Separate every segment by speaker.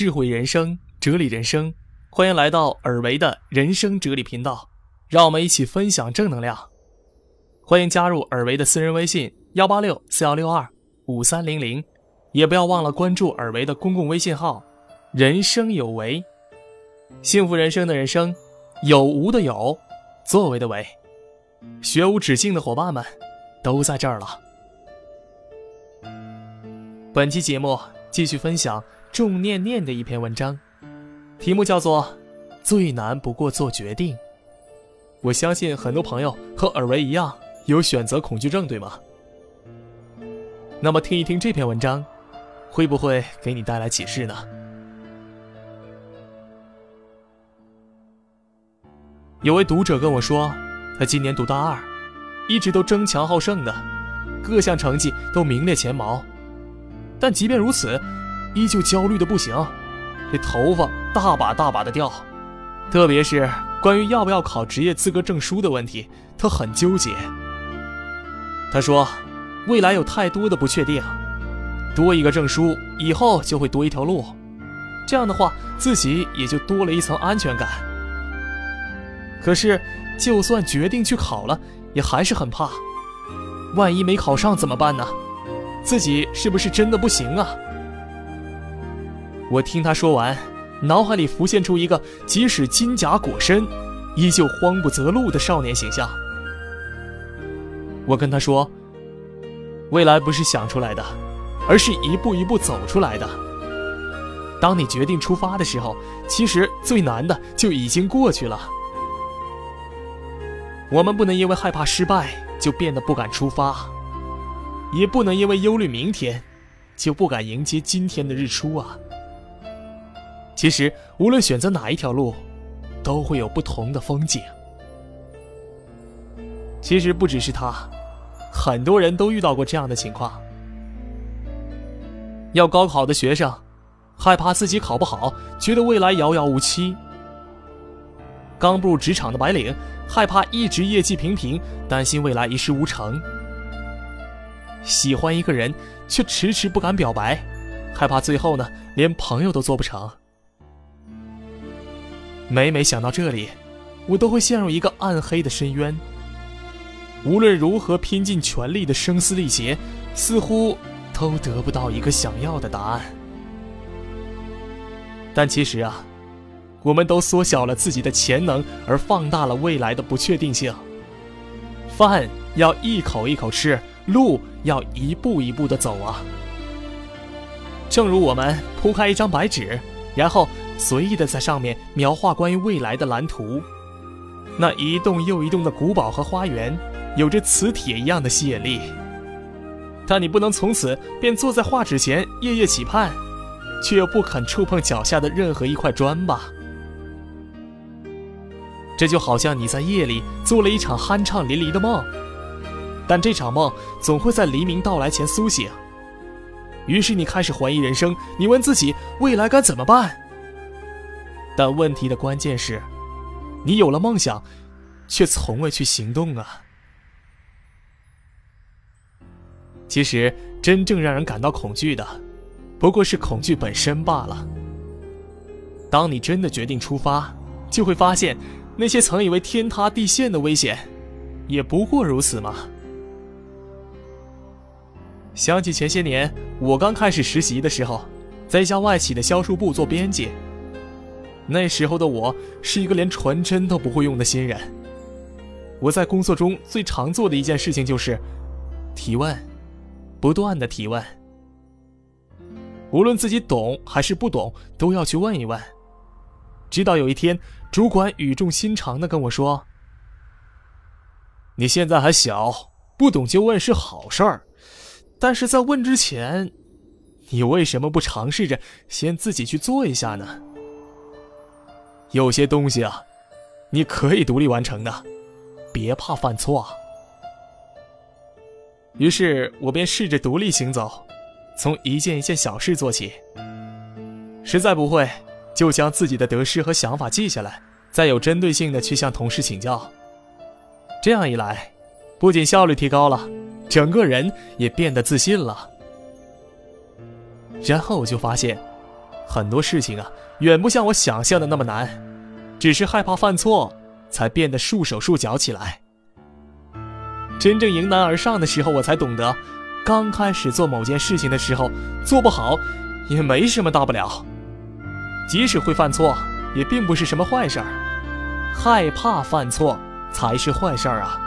Speaker 1: 智慧人生，哲理人生，欢迎来到尔维的人生哲理频道，让我们一起分享正能量。欢迎加入尔维的私人微信幺八六四幺六二五三零零，也不要忘了关注尔维的公共微信号“人生有为”，幸福人生的人生，有无的有，作为的为，学无止境的伙伴们都在这儿了。本期节目继续分享仲念念的一篇文章，题目叫做《最难不过做决定》。我相信很多朋友和尔维一样有选择恐惧症，对吗？那么听一听这篇文章，会不会给你带来启示呢？有位读者跟我说，他今年读大二，一直都争强好胜的，各项成绩都名列前茅。但即便如此，依旧焦虑的不行，这头发大把大把的掉，特别是关于要不要考职业资格证书的问题，他很纠结。他说，未来有太多的不确定，多一个证书以后就会多一条路，这样的话自己也就多了一层安全感。可是，就算决定去考了，也还是很怕，万一没考上怎么办呢？自己是不是真的不行啊？我听他说完，脑海里浮现出一个即使金甲裹身，依旧慌不择路的少年形象。我跟他说：“未来不是想出来的，而是一步一步走出来的。当你决定出发的时候，其实最难的就已经过去了。我们不能因为害怕失败，就变得不敢出发。”也不能因为忧虑明天，就不敢迎接今天的日出啊！其实，无论选择哪一条路，都会有不同的风景。其实不只是他，很多人都遇到过这样的情况：要高考的学生，害怕自己考不好，觉得未来遥遥无期；刚步入职场的白领，害怕一直业绩平平，担心未来一事无成。喜欢一个人，却迟迟不敢表白，害怕最后呢，连朋友都做不成。每每想到这里，我都会陷入一个暗黑的深渊。无论如何拼尽全力的声嘶力竭，似乎都得不到一个想要的答案。但其实啊，我们都缩小了自己的潜能，而放大了未来的不确定性。饭要一口一口吃。路要一步一步的走啊！正如我们铺开一张白纸，然后随意的在上面描画关于未来的蓝图，那一栋又一栋的古堡和花园，有着磁铁一样的吸引力。但你不能从此便坐在画纸前夜夜期盼，却又不肯触碰脚下的任何一块砖吧？这就好像你在夜里做了一场酣畅淋漓的梦。但这场梦总会在黎明到来前苏醒。于是你开始怀疑人生，你问自己未来该怎么办。但问题的关键是，你有了梦想，却从未去行动啊。其实，真正让人感到恐惧的，不过是恐惧本身罢了。当你真的决定出发，就会发现，那些曾以为天塌地陷的危险，也不过如此嘛。想起前些年我刚开始实习的时候，在一家外企的销售部做编辑。那时候的我是一个连传真都不会用的新人。我在工作中最常做的一件事情就是提问，不断的提问。无论自己懂还是不懂，都要去问一问。直到有一天，主管语重心长的跟我说：“你现在还小，不懂就问是好事儿。”但是在问之前，你为什么不尝试着先自己去做一下呢？有些东西啊，你可以独立完成的，别怕犯错啊。于是我便试着独立行走，从一件一件小事做起。实在不会，就将自己的得失和想法记下来，再有针对性的去向同事请教。这样一来，不仅效率提高了。整个人也变得自信了，然后我就发现，很多事情啊，远不像我想象的那么难，只是害怕犯错，才变得束手束脚起来。真正迎难而上的时候，我才懂得，刚开始做某件事情的时候，做不好，也没什么大不了。即使会犯错，也并不是什么坏事儿。害怕犯错才是坏事儿啊！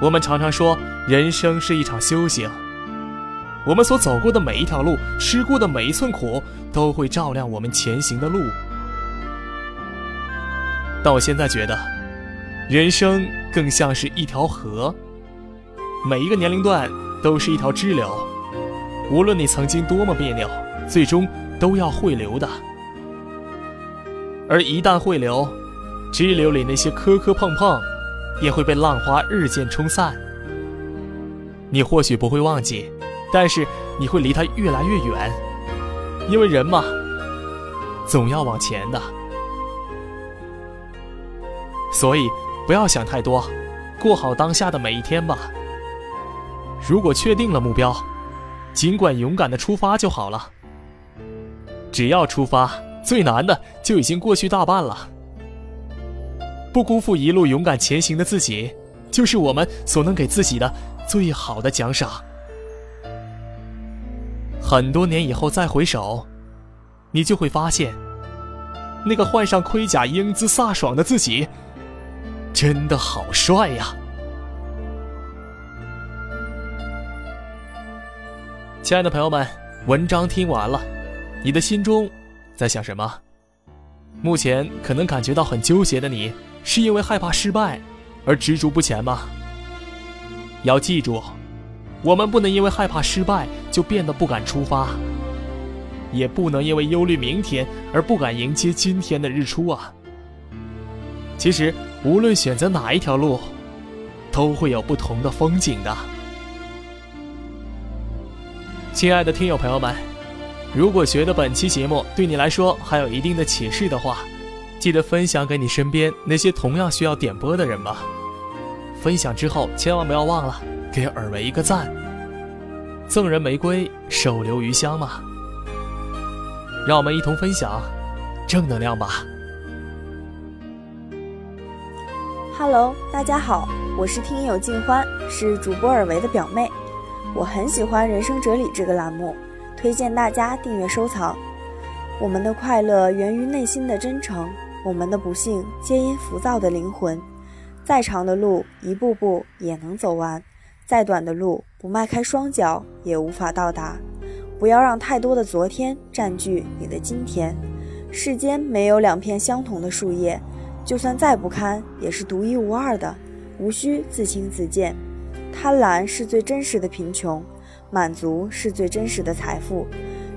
Speaker 1: 我们常常说，人生是一场修行。我们所走过的每一条路，吃过的每一寸苦，都会照亮我们前行的路。但我现在觉得，人生更像是一条河，每一个年龄段都是一条支流，无论你曾经多么别扭，最终都要汇流的。而一旦汇流，支流里那些磕磕碰碰，也会被浪花日渐冲散。你或许不会忘记。但是你会离他越来越远，因为人嘛，总要往前的。所以不要想太多，过好当下的每一天吧。如果确定了目标，尽管勇敢的出发就好了。只要出发，最难的就已经过去大半了。不辜负一路勇敢前行的自己，就是我们所能给自己的最好的奖赏。很多年以后再回首，你就会发现，那个换上盔甲、英姿飒爽的自己，真的好帅呀！亲爱的朋友们，文章听完了，你的心中在想什么？目前可能感觉到很纠结的你，是因为害怕失败而执着不前吗？要记住。我们不能因为害怕失败就变得不敢出发，也不能因为忧虑明天而不敢迎接今天的日出啊！其实，无论选择哪一条路，都会有不同的风景的。亲爱的听友朋友们，如果觉得本期节目对你来说还有一定的启示的话，记得分享给你身边那些同样需要点播的人吧。分享之后，千万不要忘了。给尔维一个赞，赠人玫瑰，手留余香嘛。让我们一同分享正能量吧。
Speaker 2: Hello，大家好，我是听友静欢，是主播尔维的表妹。我很喜欢《人生哲理》这个栏目，推荐大家订阅收藏。我们的快乐源于内心的真诚，我们的不幸皆因浮躁的灵魂。再长的路，一步步也能走完。再短的路，不迈开双脚也无法到达。不要让太多的昨天占据你的今天。世间没有两片相同的树叶，就算再不堪，也是独一无二的。无需自轻自贱。贪婪是最真实的贫穷，满足是最真实的财富。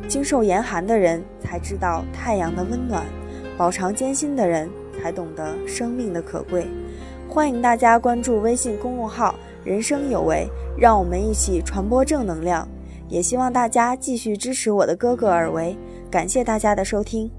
Speaker 2: 经受严寒的人才知道太阳的温暖，饱尝艰辛的人才懂得生命的可贵。欢迎大家关注微信公众号。人生有为，让我们一起传播正能量。也希望大家继续支持我的哥哥尔维。感谢大家的收听。